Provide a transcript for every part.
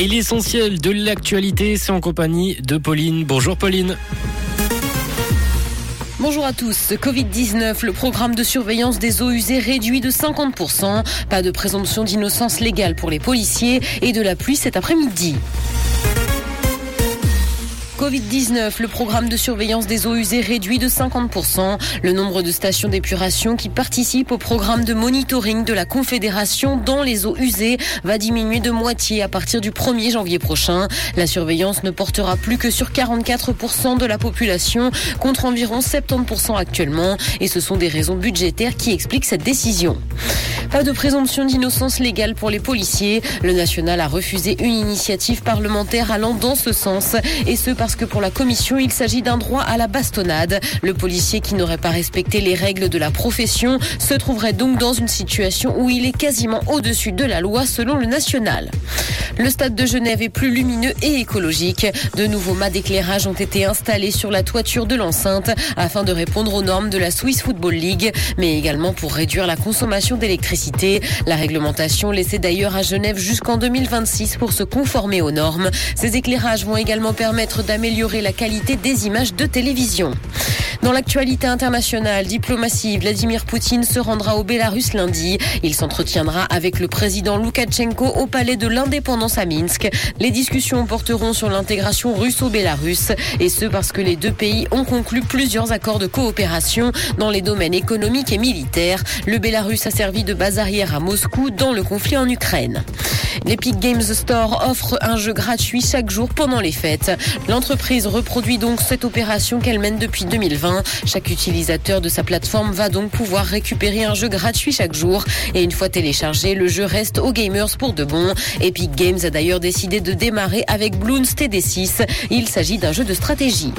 Et l'essentiel de l'actualité, c'est en compagnie de Pauline. Bonjour Pauline. Bonjour à tous. Covid-19, le programme de surveillance des eaux usées réduit de 50%. Pas de présomption d'innocence légale pour les policiers et de la pluie cet après-midi. Covid-19, le programme de surveillance des eaux usées réduit de 50%. Le nombre de stations d'épuration qui participent au programme de monitoring de la Confédération dans les eaux usées va diminuer de moitié à partir du 1er janvier prochain. La surveillance ne portera plus que sur 44% de la population contre environ 70% actuellement. Et ce sont des raisons budgétaires qui expliquent cette décision. Pas de présomption d'innocence légale pour les policiers. Le national a refusé une initiative parlementaire allant dans ce sens. Et ce parce que pour la commission, il s'agit d'un droit à la bastonnade. Le policier qui n'aurait pas respecté les règles de la profession se trouverait donc dans une situation où il est quasiment au-dessus de la loi selon le national. Le stade de Genève est plus lumineux et écologique. De nouveaux mâts d'éclairage ont été installés sur la toiture de l'enceinte afin de répondre aux normes de la Swiss Football League, mais également pour réduire la consommation d'électricité. La réglementation laissait d'ailleurs à Genève jusqu'en 2026 pour se conformer aux normes. Ces éclairages vont également permettre d'améliorer la qualité des images de télévision. Dans l'actualité internationale, diplomatie, Vladimir Poutine se rendra au Bélarus lundi. Il s'entretiendra avec le président Loukachenko au palais de l'indépendance à Minsk. Les discussions porteront sur l'intégration russo-bélarusse et ce parce que les deux pays ont conclu plusieurs accords de coopération dans les domaines économiques et militaires. Le Bélarus a servi de base arrière à Moscou dans le conflit en Ukraine. L'Epic Games Store offre un jeu gratuit chaque jour pendant les fêtes. L'entreprise reproduit donc cette opération qu'elle mène depuis 2020. Chaque utilisateur de sa plateforme va donc pouvoir récupérer un jeu gratuit chaque jour. Et une fois téléchargé, le jeu reste aux gamers pour de bon. Epic Games a d'ailleurs décidé de démarrer avec Bloons TD6. Il s'agit d'un jeu de stratégie.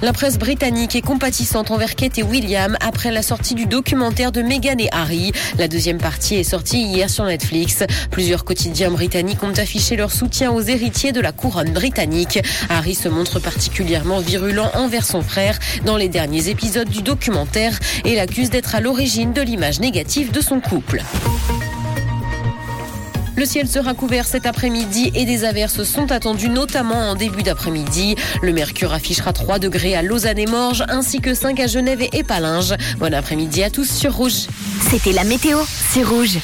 La presse britannique est compatissante envers Kate et William après la sortie du documentaire de Meghan et Harry. La deuxième partie est sortie hier sur Netflix. Plusieurs quotidiens britanniques ont affiché leur soutien aux héritiers de la couronne britannique. Harry se montre particulièrement virulent envers son frère dans les derniers épisodes du documentaire et l'accuse d'être à l'origine de l'image négative de son couple. Le ciel sera couvert cet après-midi et des averses sont attendues notamment en début d'après-midi. Le mercure affichera 3 degrés à Lausanne et Morges ainsi que 5 à Genève et Palinges. Bon après-midi à tous sur Rouge. C'était la météo, c'est Rouge.